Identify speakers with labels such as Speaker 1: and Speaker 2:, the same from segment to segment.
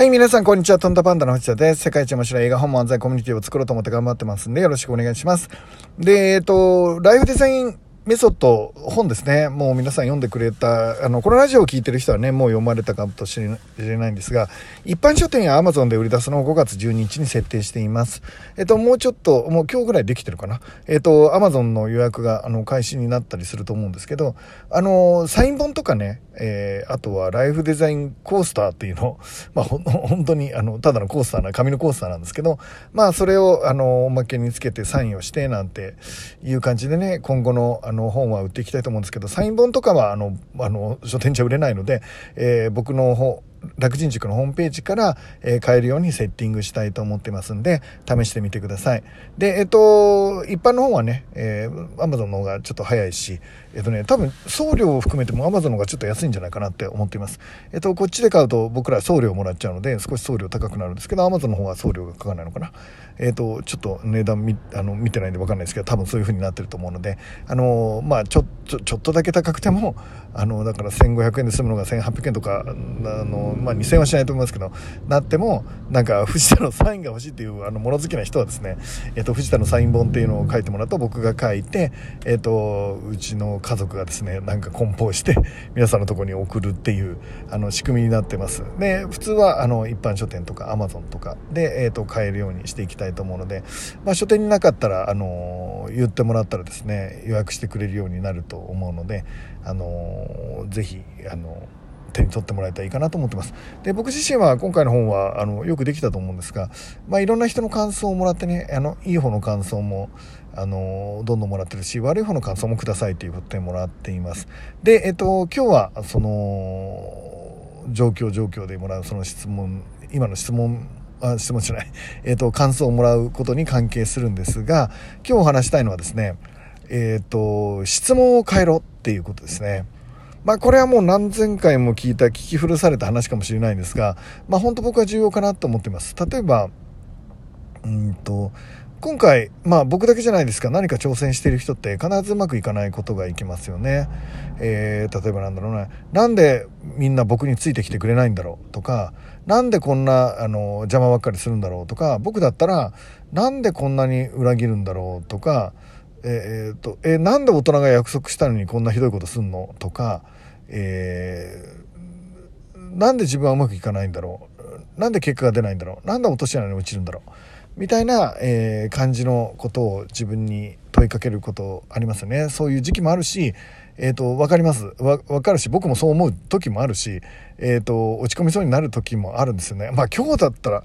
Speaker 1: はい、皆さん、こんにちは。トンタパンダの藤田です。世界一面白い映画本漫才コミュニティを作ろうと思って頑張ってますんで、よろしくお願いします。で、えっと、ライフデザインメソッド、本ですね。もう皆さん読んでくれた、あの、このラジオを聴いてる人はね、もう読まれたかもしれないんですが、一般書店や Amazon で売り出すのを5月12日に設定しています。えっと、もうちょっと、もう今日ぐらいできてるかな。えっと、Amazon の予約が、あの、開始になったりすると思うんですけど、あの、サイン本とかね、えー、あとはライフデザインコースターっていうの まあ、ほ、本当に、あの、ただのコースターな、紙のコースターなんですけど、まあ、それを、あの、おまけにつけてサインをして、なんていう感じでね、今後の、あの、本は売っていきたいと思うんですけど、サイン本とかは、あの、あの、書店じゃ売れないので、えー、僕の方、楽人塾のホームページから、えー、買えるようにセッティングしたいと思ってますんで、試してみてください。で、えっ、と、一般の方はね、えー、Amazon の方がちょっと早いし、えっ、とね、多分送料を含めても Amazon の方がちょっと安いんじゃないかなって思っています。えっ、と、こっちで買うと僕ら送料もらっちゃうので、少し送料高くなるんですけど、Amazon の方は送料がかからないのかな。えっ、と、ちょっと値段見あの見てないんでわかんないですけど、多分そういう風になってると思うので、あのまあちょっと、ちょっとだけ高くても、あの、だから1500円で済むのが1800円とか、あの、まあ2000はしないと思いますけど、なっても、なんか藤田のサインが欲しいっていうあの物好きな人はですね、えっ、と、藤田のサイン本っていうのを書いてもらうと僕が書いて、えっ、と、うちの家族がですね、なんか梱包して皆さんのとこに送るっていう、あの、仕組みになってます。で、普通はあの、一般書店とか Amazon とかで、えっ、と、買えるようにしていきたいと思うので、まあ書店になかったら、あの、言ってもらったらですね、予約してくれるようになると思うので、あの、ぜひ、あの、手に取ってもらえたらいいかなと思ってます。で、僕自身は今回の本は、あの、よくできたと思うんですが、まあ、いろんな人の感想をもらってね、あの、いい方の感想も、あの、どんどんもらってるし、悪い方の感想もくださいということでもらっています。で、えっと、今日は、その、状況状況でもらうその質問、今の質問あ質問しない、えっ、と、感想をもらうことに関係するんですが、今日お話したいのはですね、えっ、と、質問を変えろっていうことですね。まあこれはもう何千回も聞いた聞き古された話かもしれないんですが、まあ本当僕は重要かなと思ってます。例えば、うんと、今回、まあ僕だけじゃないですか、何か挑戦している人って必ずうまくいかないことがいきますよね。えー、例えばなんだろうな、なんでみんな僕についてきてくれないんだろうとか、なんでこんなあの邪魔ばっかりするんだろうとか、僕だったらなんでこんなに裏切るんだろうとか、えー、っと、えー、なんで大人が約束したのにこんなひどいことすんの？とか、えー、なんで自分はうまくいかないんだろう？なんで結果が出ないんだろう？なんで落とし穴に落ちるんだろう？みたいな、えー、感じのことを自分に問いかけることありますよね。そういう時期もあるし、えっ、ー、と、わかります。わ、わかるし、僕もそう思う時もあるし、えっ、ー、と、落ち込みそうになる時もあるんですよね。まあ今日だったら、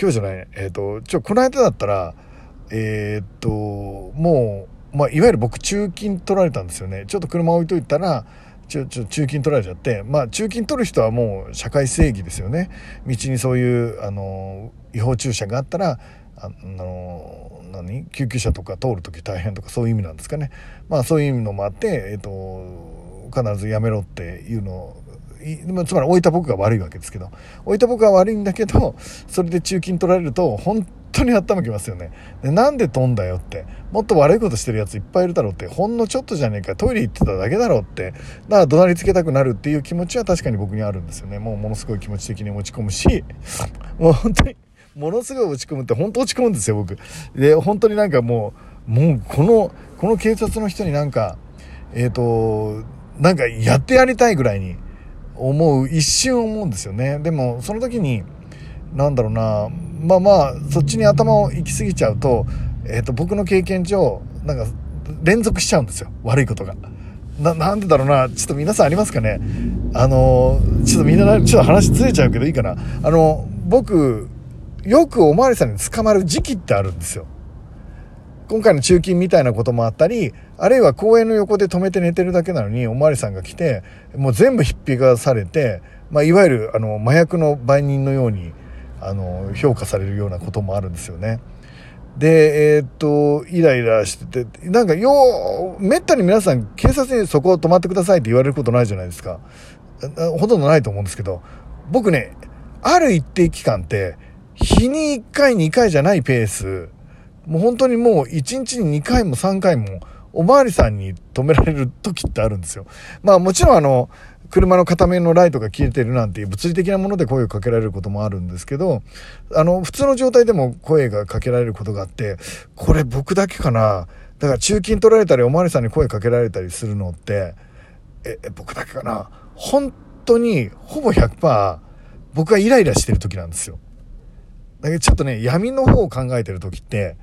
Speaker 1: 今日じゃない、えっ、と、ちょ、この間だったら、えっ、と、もう、まあ、いわゆる僕中金取られたんですよね。ちょっと車置いといたら、ちょ、ちょ、中金取られちゃって、まあ、中金取る人はもう社会正義ですよね。道にそういう、あの、違法駐車があったら、あの、何？救急車とか通る時大変とかそういう意味なんですかね。まあ、そういう意味のもあって、えっ、と、必ずやめろっていうのを、つまり置いた僕が悪いわけですけど、置いた僕が悪いんだけど、それで中金取られると、本当に頭きますよね。で、なんで飛んだよって。もっと悪いことしてるやついっぱいいるだろうって。ほんのちょっとじゃねえか。トイレ行ってただけだろうって。だから怒鳴りつけたくなるっていう気持ちは確かに僕にあるんですよね。もうものすごい気持ち的に落ち込むし、もう本当に、ものすごい落ち込むって本当落ち込むんですよ、僕。で、本当になんかもう、もうこの、この警察の人になんか、えっ、ー、と、なんかやってやりたいぐらいに思う、一瞬思うんですよね。でも、その時に、なんだろうな、まあまあ、そっちに頭を行き過ぎちゃうと、え、ー、と、僕の経験上、なんか、連続しちゃうんですよ。悪いことが。な、なんでだろうな。ちょっと皆さんありますかねあの、ちょっとみんな、ちょっと話ずれちゃうけどいいかな。あの、僕、よくおまわりさんに捕まる時期ってあるんですよ。今回の中金みたいなこともあったり、あるいは公園の横で止めて寝てるだけなのに、おまわりさんが来て、もう全部ひっぴがされて、まあ、いわゆる、あの、麻薬の売人のように、あの、評価されるようなこともあるんですよね。で、えー、っと、イライラしてて、なんか、よう、めったに皆さん警察にそこを止まってくださいって言われることないじゃないですか。ほとんどないと思うんですけど、僕ね、ある一定期間って、日に1回2回じゃないペース、もう本当にもう1日に2回も3回も、おまわりさんに止められる時ってあるんですよ。まあもちろんあの、車の片面のライトが消えてるなんていう物理的なもので声をかけられることもあるんですけど、あの、普通の状態でも声がかけられることがあって、これ僕だけかな？だから中金取られたりおまわりさんに声かけられたりするのって、え、僕だけかな？本当にほぼ100%僕がイライラしてる時なんですよ。だけどちょっとね、闇の方を考えてる時って、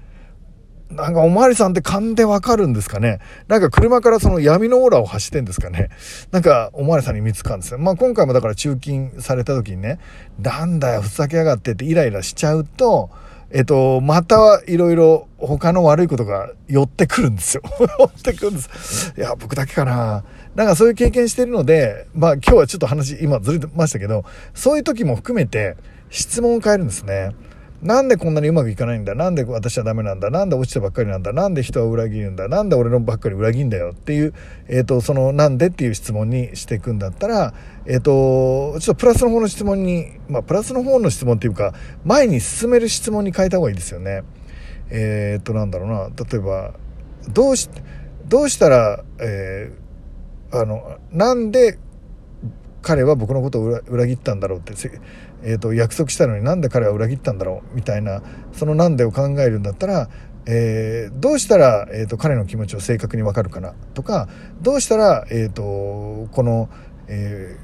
Speaker 1: なんかおまわりさんって勘でわかるんですかねなんか車からその闇のオーラを発してんですかねなんかおまわりさんに見つかるんですよ。まあ今回もだから中金された時にね、なんだよ、ふざけやがってってイライラしちゃうと、えっと、またいろいろ他の悪いことが寄ってくるんですよ。寄ってくるんです。いや、僕だけかな。なんかそういう経験してるので、まあ今日はちょっと話、今ずれてましたけど、そういう時も含めて質問を変えるんですね。なんでこんなにうまくいかないんだ？なんで私はダメなんだ？なんで落ちてばっかりなんだ？なんで人は裏切るんだ？なんで俺のばっかり裏切るんだよ？っていう、えっ、ー、と、そのなんでっていう質問にしていくんだったら、えっ、ー、と、ちょっとプラスの方の質問に、まあ、プラスの方の質問っていうか、前に進める質問に変えた方がいいですよね。えっ、と、なんだろうな、例えば、どうし、どうしたら、えー、あの、なんで彼は僕のことを裏切ったんだろうって、えーと、約束したのになんで彼は裏切ったんだろうみたいなそのなんでを考えるんだったら、えー、どうしたら、えーと、彼の気持ちを正確にわかるかなとかどうしたら、えーと、この、え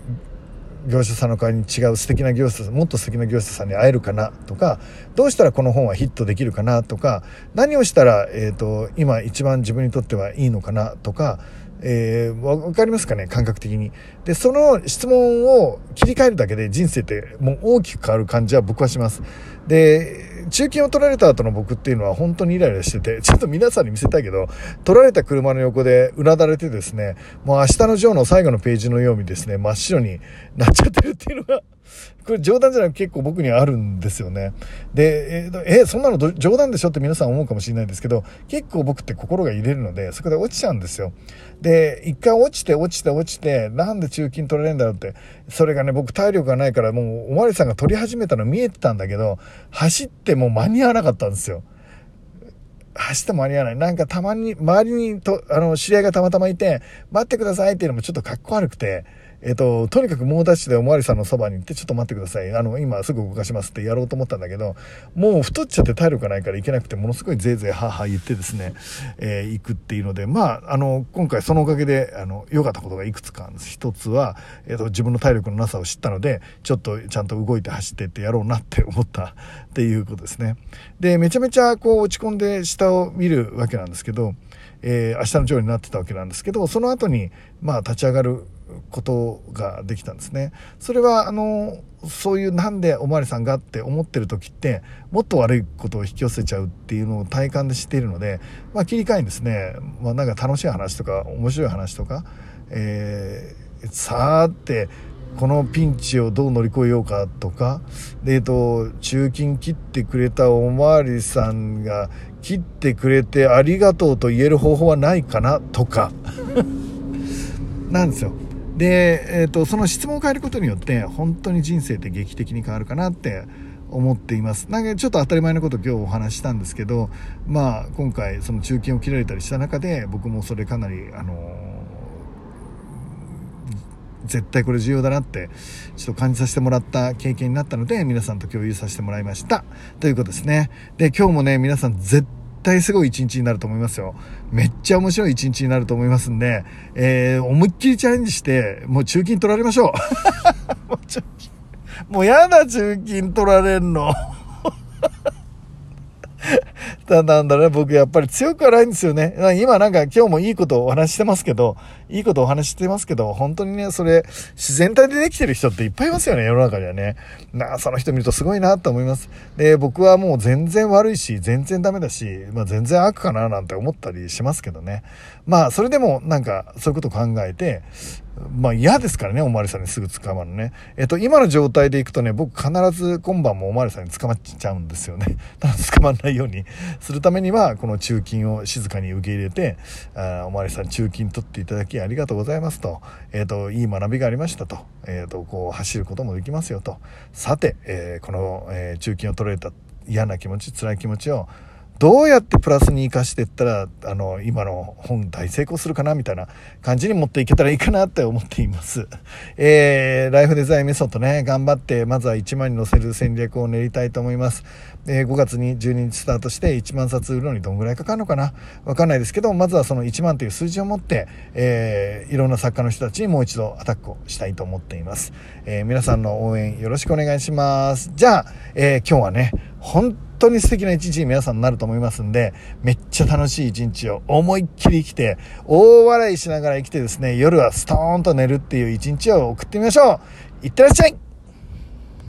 Speaker 1: ー、業者さんの代わりに違う素敵な業者さんもっと素敵な業者さんに会えるかなとかどうしたらこの本はヒットできるかなとか何をしたら、えー、と今一番自分にとってはいいのかなとかえー、わかりますかね感覚的に。で、その質問を切り替えるだけで人生ってもう大きく変わる感じは僕はします。で、中金を取られた後の僕っていうのは本当にイライラしてて、ちょっと皆さんに見せたいけど、取られた車の横でうなだれてですね、もう明日のジョーの最後のページのようにですね、真っ白になっちゃってるっていうのが これ冗談じゃなく結構僕にはあるんですよね。で、え、えそんなの冗談でしょって皆さん思うかもしれないんですけど、結構僕って心が揺れるので、そこで落ちちゃうんですよ。で、一回落ちて落ちて落ちて、なんで中金取られるんだろうって、それがね、僕体力がないからもうおまわりさんが撮り始めたの見えてたんだけど、走っても間に合わなかったんですよ。走っても間に合わない。なんかたまに、周りにと、あの、知り合いがたまたまいて、待ってくださいっていうのもちょっとかっこ悪くて、えっ、と、とにかく猛ダッシュでおまわりさんのそばに行って、ちょっと待ってください。あの、今すぐ動かしますってやろうと思ったんだけど、もう太っちゃって体力がないから行けなくて、ものすごいぜいぜいはは言ってですね、えー、行くっていうので、まあ、あの、今回そのおかげで、あの、良かったことがいくつかあるんです。一つは、えっ、と、自分の体力のなさを知ったので、ちょっとちゃんと動いて走ってってやろうなって思ったっていうことですね。で、めちゃめちゃこう落ち込んで下を見るわけなんですけど、えー、明日のジョーになってたわけなんですけど、その後に、まあ、立ち上がることができたんですね。それは、あの、そういうなんでおまわりさんがって思ってる時って、もっと悪いことを引き寄せちゃうっていうのを体感で知っているので、まあ、切り替えにですね、まあ、なんか楽しい話とか、面白い話とか、えー、さーって、このピンチをどう乗り越えようかとか、で、えっと、中金切ってくれたおまわりさんが切ってくれてありがとうと言える方法はないかなとか、なんですよ。で、えーと、その質問を変えることによって本当に人生って劇的に変わるかなって思っています。なんかちょっと当たり前のこと今日お話ししたんですけど、まあ、今回その中金を切られたりした中で僕もそれかなり、あの絶対これ重要だなってちょっと感じさせてもらった経験になったので皆さんと共有させてもらいました。ということですね。で今日もね皆さん絶対すごい一日になると思いますよ。めっちゃ面白い一日になると思いますんで、えー、思いっきりチャレンジして、もう中金取られましょう。もう中金。もうやだ、中金取られんの。だなんだね、僕やっぱり強くはないんですよね。今なんか今日もいいことをお話してますけど、いいことお話してますけど、本当にね、それ、自然体でできてる人っていっぱいいますよね、世の中にはね。なあ、その人見るとすごいなと思います。で、僕はもう全然悪いし、全然ダメだし、まあ全然悪かななんて思ったりしますけどね。まあ、それでもなんかそういうこと考えて、まあ嫌ですからね、おまわりさんにすぐ捕まるね。えっと、今の状態でいくとね、僕必ず今晩もおまわりさんに捕まっちゃうんですよね。ただ捕まらないようにするためには、この中金を静かに受け入れて、あおまわりさん中金取っていただきありがとうございますと、えっと、いい学びがありましたと、えっと、こう走ることもできますよと。さて、えー、この、えー、中金を取られた嫌な気持ち、辛い気持ちをどうやってプラスに活かしていったら、あの、今の本大成功するかなみたいな感じに持っていけたらいいかなって思っています。えー、ライフデザインメソッドね、頑張って、まずは1万に載せる戦略を練りたいと思います。え、5月に12日スタートして1万冊売るのにどんぐらいかかるのかな？わかんないですけど、まずはその1万という数字を持って、えー、いろんな作家の人たちにもう一度アタックをしたいと思っています。えー、皆さんの応援よろしくお願いします。じゃあ、えー、今日はね、本当に素敵な一日に皆さんになると思いますんで、めっちゃ楽しい一日を思いっきり生きて、大笑いしながら生きてですね、夜はストーンと寝るっていう一日を送ってみましょういってらっしゃい